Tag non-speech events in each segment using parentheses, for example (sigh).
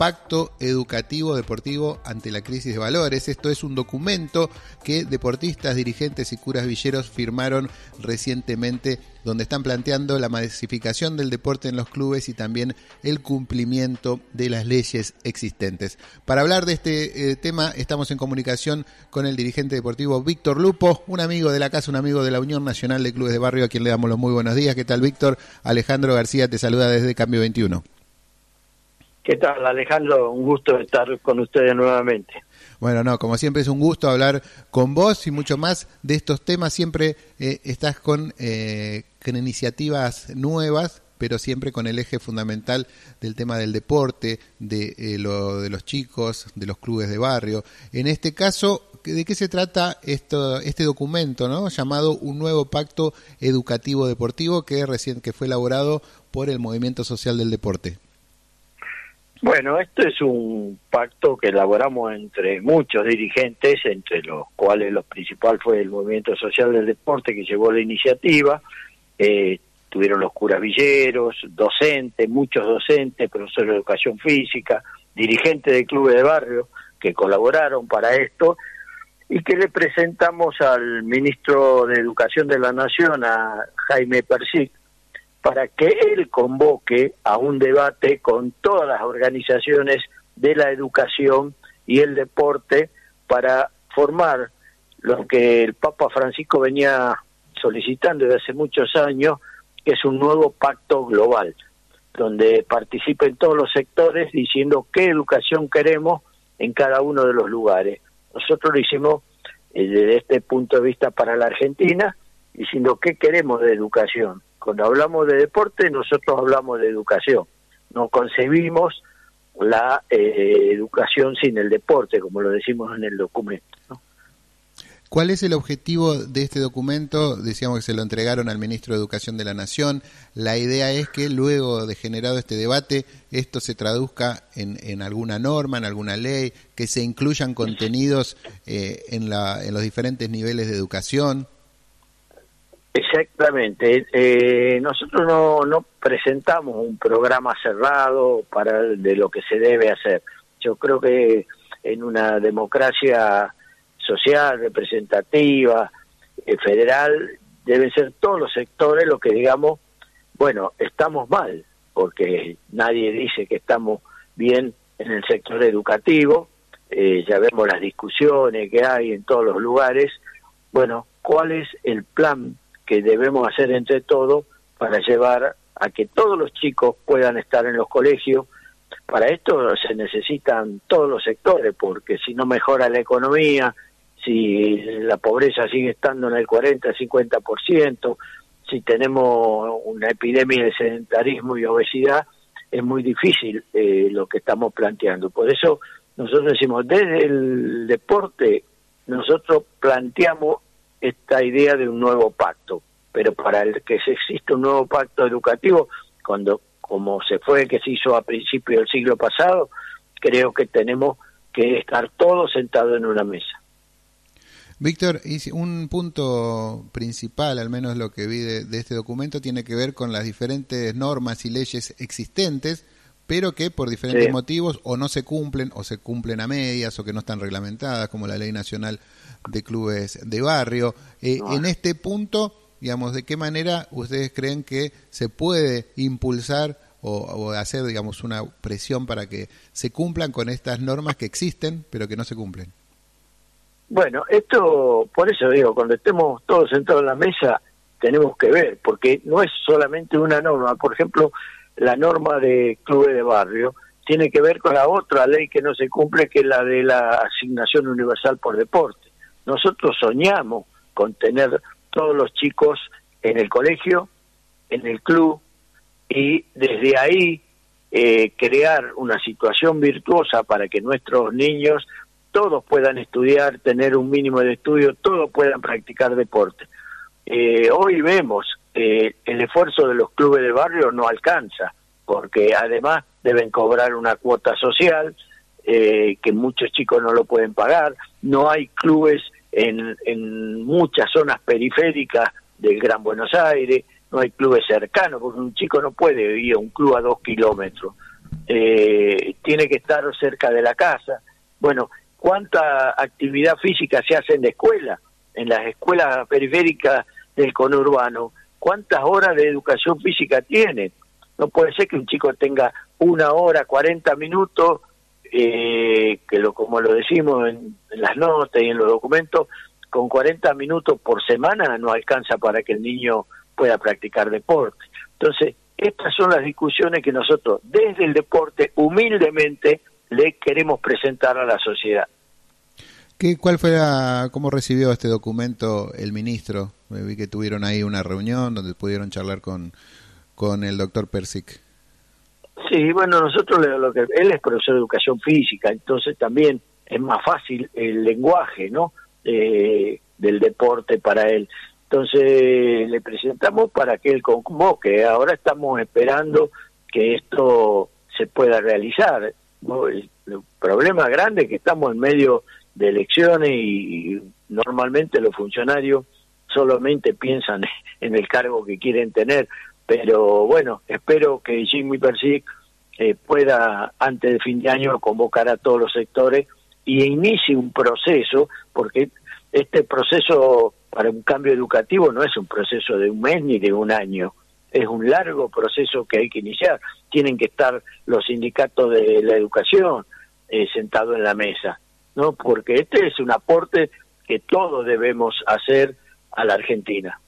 Pacto Educativo Deportivo ante la Crisis de Valores. Esto es un documento que deportistas, dirigentes y curas villeros firmaron recientemente donde están planteando la masificación del deporte en los clubes y también el cumplimiento de las leyes existentes. Para hablar de este eh, tema estamos en comunicación con el dirigente deportivo Víctor Lupo, un amigo de la casa, un amigo de la Unión Nacional de Clubes de Barrio, a quien le damos los muy buenos días. ¿Qué tal Víctor? Alejandro García te saluda desde Cambio 21. ¿Qué tal, Alejandro? Un gusto estar con ustedes nuevamente. Bueno, no, como siempre es un gusto hablar con vos y mucho más de estos temas. Siempre eh, estás con, eh, con iniciativas nuevas, pero siempre con el eje fundamental del tema del deporte, de eh, lo de los chicos, de los clubes de barrio. En este caso, ¿de qué se trata esto, este documento, ¿no? llamado un nuevo pacto educativo deportivo que recién que fue elaborado por el Movimiento Social del Deporte? Bueno, esto es un pacto que elaboramos entre muchos dirigentes, entre los cuales lo principal fue el Movimiento Social del Deporte que llevó la iniciativa, eh, tuvieron los curas villeros, docentes, muchos docentes, profesores de educación física, dirigentes de clubes de barrio que colaboraron para esto y que le presentamos al ministro de Educación de la Nación, a Jaime Persic, para que él convoque a un debate con todas las organizaciones de la educación y el deporte para formar lo que el Papa Francisco venía solicitando desde hace muchos años, que es un nuevo pacto global, donde participen todos los sectores diciendo qué educación queremos en cada uno de los lugares. Nosotros lo hicimos eh, desde este punto de vista para la Argentina, diciendo qué queremos de educación cuando hablamos de deporte, nosotros hablamos de educación. No concebimos la eh, educación sin el deporte, como lo decimos en el documento. ¿Cuál es el objetivo de este documento? Decíamos que se lo entregaron al ministro de Educación de la Nación. La idea es que luego de generado este debate, esto se traduzca en, alguna norma, en alguna ley, que se incluyan contenidos eh, en, la, en los diferentes niveles de educación. Exactamente. Eh, nosotros no, no presentamos un programa cerrado para de lo que se debe hacer. Yo creo que en una democracia social, representativa, eh, federal, deben ser todos los sectores los que digamos, bueno, estamos mal, porque nadie dice que estamos bien en el sector educativo, eh, ya vemos las discusiones que hay en todos los lugares, bueno, ¿cuál es el plan que debemos hacer entre todos para llevar a que todos los chicos puedan estar en los colegios. Para esto se necesitan todos los sectores, porque si no mejora la economía, si la pobreza sigue estando en el 40-50%, si tenemos una epidemia de sedentarismo y obesidad, es muy difícil eh, lo que estamos planteando. Por eso nosotros decimos, desde el deporte, nosotros planteamos esta idea de un nuevo pacto, pero para el que se existe un nuevo pacto educativo, cuando como se fue que se hizo a principios del siglo pasado, creo que tenemos que estar todos sentados en una mesa. Víctor, un punto principal, al menos lo que vi de, este documento, tiene que ver con las diferentes normas y leyes existentes, pero que por diferentes motivos o no se cumplen o se cumplen a medias o que no están reglamentadas, como la Ley Nacional de Clubes de Barrio. Eh, en este punto, digamos, ¿de qué manera ustedes creen que se puede impulsar o, hacer, digamos, una presión para que se cumplan con estas normas que existen, pero que no se cumplen? Bueno, esto, por eso digo, cuando estemos todos sentados en la mesa, tenemos que ver, porque no es solamente una norma. Por ejemplo, la norma de clubes de barrio tiene que ver con la otra ley que no se cumple, que es la de la asignación universal por deporte. Nosotros soñamos con tener todos los chicos en el colegio, en el club, y desde ahí eh, crear una situación virtuosa para que nuestros niños todos puedan estudiar, tener un mínimo de estudio, todos puedan practicar deporte. Eh, hoy vemos que el esfuerzo de los clubes de barrio no alcanza, porque además deben cobrar una cuota social, eh, que muchos chicos no lo pueden pagar, no hay clubes en, en muchas zonas periféricas del Gran Buenos Aires, no hay clubes cercanos, porque un chico no puede ir a un club a dos kilómetros, eh, tiene que estar cerca de la casa. Bueno, ¿cuánta actividad física se hace en la escuela? En las escuelas periféricas del conurbano, ¿cuántas horas de educación física tienen? No puede ser que un chico tenga una hora, cuarenta minutos, eh, que lo como lo decimos en, en las notas y en los documentos, con 40 minutos por semana no alcanza para que el niño pueda practicar deporte. Entonces, estas son las discusiones que nosotros desde el deporte humildemente le queremos presentar a la sociedad. ¿Qué, ¿Cuál fue la, cómo recibió este documento el ministro? Me vi que tuvieron ahí una reunión donde pudieron charlar con, con el doctor Persic. Sí, bueno, nosotros lo que él es profesor de educación física, entonces también es más fácil el lenguaje, ¿no? Eh, del deporte para él. Entonces le presentamos para que él convoque. Ahora estamos esperando que esto se pueda realizar. El, problema grande es que estamos en medio de elecciones y, normalmente los funcionarios solamente piensan (laughs) en el cargo que quieren tener. Pero bueno, espero que Jimmy Persic eh, pueda antes de fin de año convocar a todos los sectores y inicie un proceso, porque este proceso para un cambio educativo no es un proceso de un mes ni de un año, es un largo proceso que hay que iniciar. Tienen que estar los sindicatos de la educación eh, sentados en la mesa, ¿no? Porque este es un aporte que todos debemos hacer a la Argentina.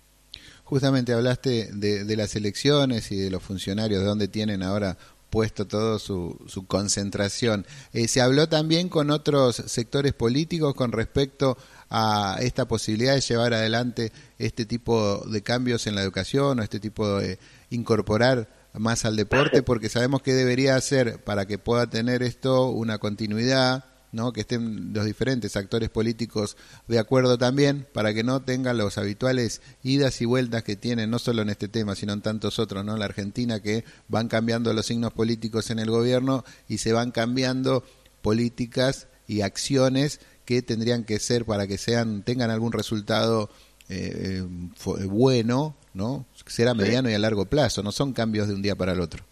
Justamente hablaste de, de las elecciones y de los funcionarios, de dónde tienen ahora puesto todo su, su concentración. Eh, se habló también con otros sectores políticos con respecto a esta posibilidad de llevar adelante este tipo de cambios en la educación o este tipo de incorporar más al deporte, (laughs) porque sabemos que debería ser para que pueda tener esto una continuidad ¿no? que estén los diferentes actores políticos de acuerdo también, para que no tengan los habituales idas y vueltas que tienen, no solo en este tema, sino en tantos otros, ¿no? La Argentina que van cambiando los signos políticos en el gobierno y se van cambiando políticas y acciones que tendrían que ser para que sean tengan algún resultado eh, eh, bueno, ¿no? Será mediano y a largo plazo, no son cambios de un día para el otro.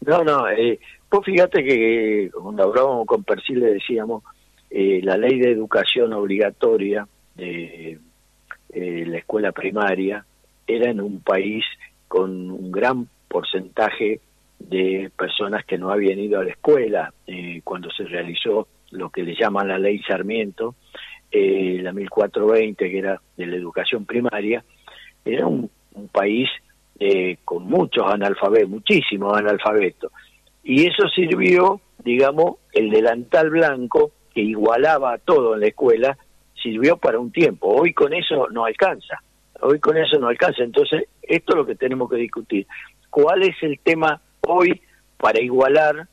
No, no, eh, pues fíjate que cuando hablábamos con Persil le decíamos, eh, la ley de educación obligatoria de eh, la escuela primaria era en un país con un gran porcentaje de personas que no habían ido a la escuela eh, cuando se realizó lo que le llaman la ley Sarmiento, eh, la 1420, que era de la educación primaria, era un, un país eh, con muchos analfabetos, muchísimos analfabetos. Y eso sirvió, digamos, el delantal blanco, que igualaba a todo en la escuela, sirvió para un tiempo. Hoy con eso no alcanza. Hoy con eso no alcanza. Entonces, esto es lo que tenemos que discutir. ¿Cuál es el tema hoy para igualar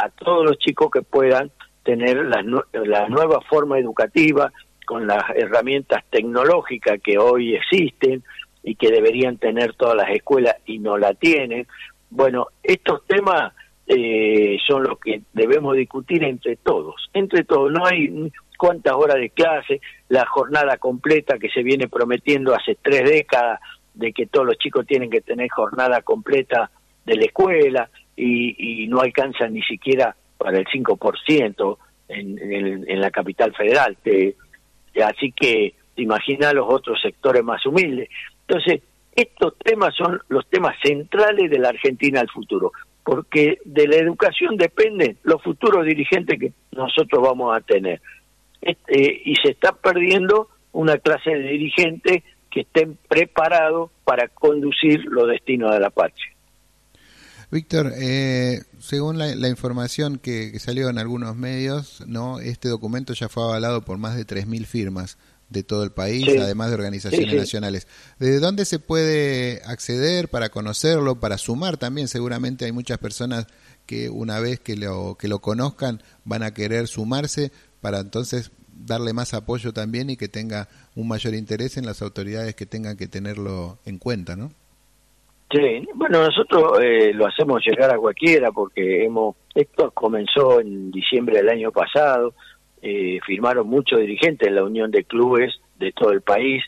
a todos los chicos que puedan tener la, la nueva forma educativa con las herramientas tecnológicas que hoy existen y que deberían tener todas las escuelas y no la tienen? Bueno, estos temas eh, son los que debemos discutir entre todos, entre todos. No hay cuántas horas de clase, la jornada completa que se viene prometiendo hace tres décadas de que todos los chicos tienen que tener jornada completa de la escuela y, no alcanzan ni siquiera para el 5% en, en, en la capital federal. Te, así que imagina los otros sectores más humildes. Entonces, estos temas son los temas centrales de la Argentina al futuro porque de la educación dependen los futuros dirigentes que nosotros vamos a tener. Este, y se está perdiendo una clase de dirigentes que estén preparados para conducir los destinos de la patria. Víctor, eh, según la, información que, que, salió en algunos medios, no, este documento ya fue avalado por más de 3.000 firmas de todo el país, sí. además de organizaciones sí, sí. nacionales. ¿De dónde se puede acceder para conocerlo, para sumar también? Seguramente hay muchas personas que una vez que lo, que lo conozcan van a querer sumarse para entonces darle más apoyo también y que tenga un mayor interés en las autoridades que tengan que tenerlo en cuenta, ¿no? Sí, bueno, nosotros eh, lo hacemos llegar a cualquiera porque hemos esto comenzó en diciembre del año pasado, eh, firmaron muchos dirigentes en la Unión de Clubes de todo el país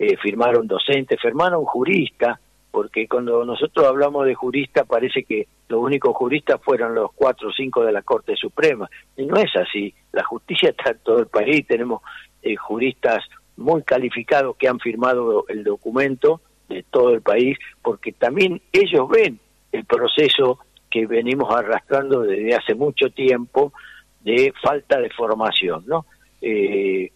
eh, firmaron docentes, firmaron juristas, porque cuando nosotros hablamos de juristas parece que los únicos juristas fueron los cuatro o cinco de la Corte Suprema. Y no es así. La justicia está en todo el país. Tenemos eh, juristas muy calificados que han firmado el documento de todo el país, porque también ellos ven el proceso que venimos arrastrando desde hace mucho tiempo de falta de formación, ¿no? Eh,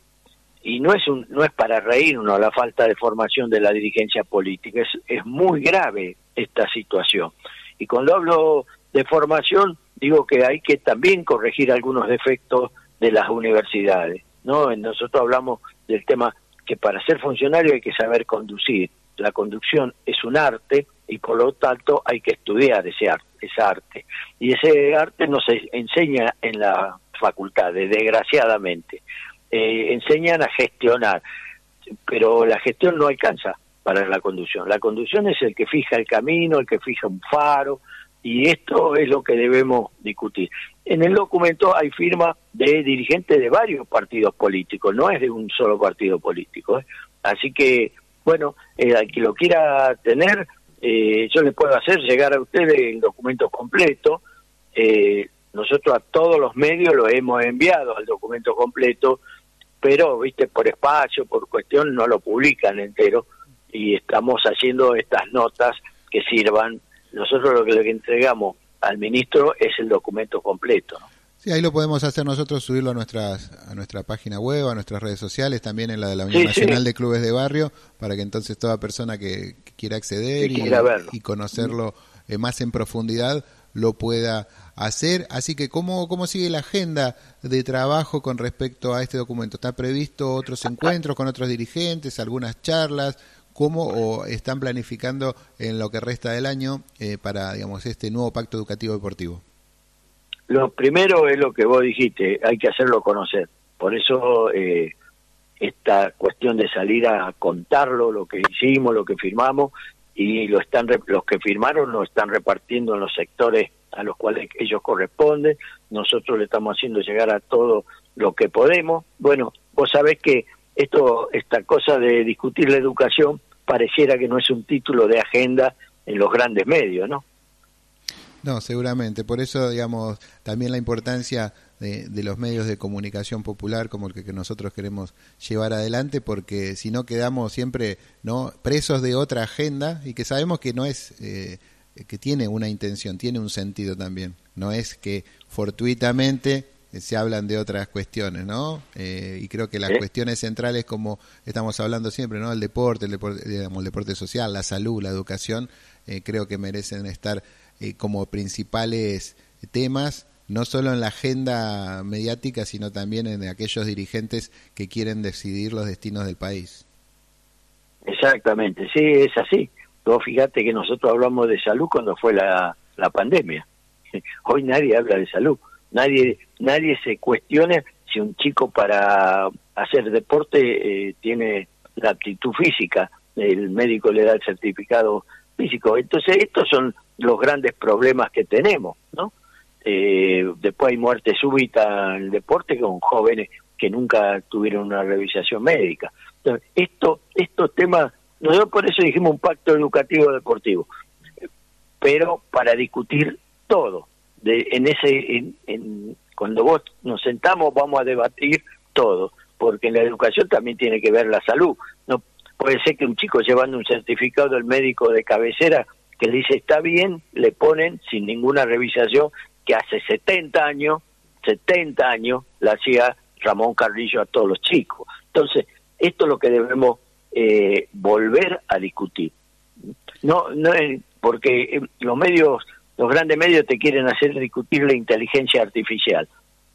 y no es un, no es para reírnos la falta de formación de la dirigencia política, es, es muy grave esta situación. Y cuando hablo de formación, digo que hay que también corregir algunos defectos de las universidades, ¿no? Nosotros hablamos del tema que para ser funcionario hay que saber conducir. La conducción es un arte y por lo tanto hay que estudiar ese arte, ese arte. Y ese arte no se enseña en la facultad, desgraciadamente. Eh, enseñan a gestionar, pero la gestión no alcanza para la conducción. La conducción es el que fija el camino, el que fija un faro, y esto es lo que debemos discutir. En el documento hay firma de dirigentes de varios partidos políticos, no es de un solo partido político. ¿eh? Así que, bueno, eh, al que lo quiera tener, yo le puedo hacer llegar a ustedes el documento completo. nosotros a todos los medios lo hemos enviado al documento completo pero, viste, por espacio, por cuestión, no lo publican entero y estamos haciendo estas notas que sirvan. Nosotros lo que le entregamos al ministro es el documento completo. Sí, ahí lo podemos hacer nosotros, subirlo a, nuestras, a nuestra página web, a nuestras redes sociales, también en la de la Unión Nacional de Clubes de Barrio, para que entonces toda persona que, quiera acceder y, y, conocerlo eh, más en profundidad lo pueda hacer. Así que, ¿cómo, ¿cómo sigue la agenda de trabajo con respecto a este documento? ¿Está previsto otros encuentros con otros dirigentes, algunas charlas? ¿Cómo o están planificando en lo que resta del año eh, para, digamos, este nuevo pacto educativo deportivo? Lo primero es lo que vos dijiste, hay que hacerlo conocer. Por eso eh, esta cuestión de salir a contarlo, lo que hicimos, lo que firmamos, y lo están los que firmaron lo están repartiendo en los sectores a los cuales ellos corresponden. Nosotros le estamos haciendo llegar a todo lo que podemos. Bueno, vos sabés que esto, esta cosa de discutir la educación pareciera que no es un título de agenda en los grandes medios, ¿no? No, seguramente. Por eso, digamos, también la importancia de, los medios de comunicación popular como el que, nosotros queremos llevar adelante, porque si no quedamos siempre no presos de otra agenda y que sabemos que no es eh, que tiene una intención, tiene un sentido también. No es que fortuitamente se hablan de otras cuestiones, ¿no? Eh, y creo que las cuestiones centrales, como estamos hablando siempre, ¿no? El deporte, el deporte, digamos, el deporte social, la salud, la educación, eh, creo que merecen estar eh, como principales temas, no solo en la agenda mediática, sino también en aquellos dirigentes que quieren decidir los destinos del país. Exactamente, sí, es así. Vos fíjate que nosotros hablamos de salud cuando fue la, la pandemia. (laughs) Hoy nadie habla de salud. Nadie, nadie se cuestiona si un chico para hacer deporte eh, tiene la aptitud física. El médico le da el certificado físico. Entonces, estos son los grandes problemas que tenemos, ¿no? Eh, después hay muerte súbita en el deporte con jóvenes que nunca tuvieron una revisación médica. Entonces, esto, estos temas nosotros por eso dijimos un pacto educativo deportivo, pero para discutir todo. De, en ese, en, cuando vos nos sentamos vamos a debatir todo, porque en la educación también tiene que ver la salud. No puede ser que un chico llevando un certificado del médico de cabecera que le dice está bien, le ponen sin ninguna revisación que hace 70 años, 70 años la hacía Ramón Carrillo a todos los chicos. Entonces, esto es lo que debemos eh, volver a discutir. No, no porque eh, los medios, los grandes medios te quieren hacer discutir la inteligencia artificial.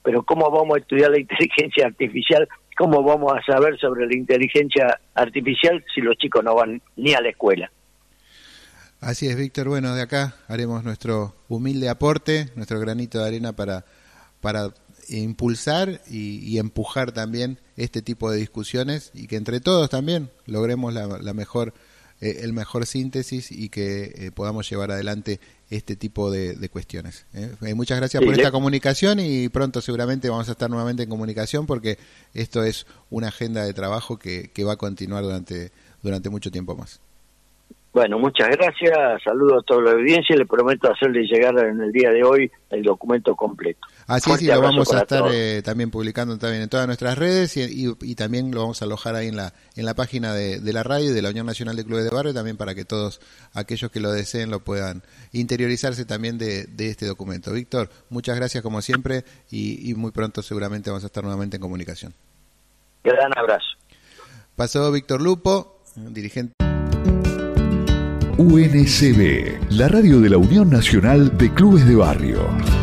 Pero ¿cómo vamos a estudiar la (laughs) inteligencia artificial? ¿Cómo vamos a saber sobre la inteligencia artificial si los chicos no van ni a la escuela? Así es, Víctor. Bueno, de acá haremos nuestro humilde aporte, nuestro granito de arena para, para impulsar y, empujar también este tipo de discusiones y que entre todos también logremos la, mejor eh, el mejor síntesis y que eh, podamos llevar adelante este tipo de, cuestiones. ¿eh? muchas gracias por esta comunicación y pronto seguramente vamos a estar nuevamente en comunicación porque esto es una agenda de trabajo que, que va a continuar durante durante mucho tiempo más. Bueno, muchas gracias, saludo a toda la audiencia y le prometo hacerle llegar en el día de hoy el documento completo. Así es, y lo vamos a estar eh, también publicando también en todas nuestras redes y, también lo vamos a alojar ahí en la, en la página de, la radio y de la Unión Nacional de Clubes de Barrio, también para que todos aquellos que lo deseen lo puedan interiorizarse también de, este documento. Víctor, muchas gracias como siempre y, y muy pronto seguramente vamos a estar nuevamente en comunicación. Gran abrazo. Pasó Víctor Lupo, dirigente. UNCB, la radio de la Unión Nacional de Clubes de Barrio.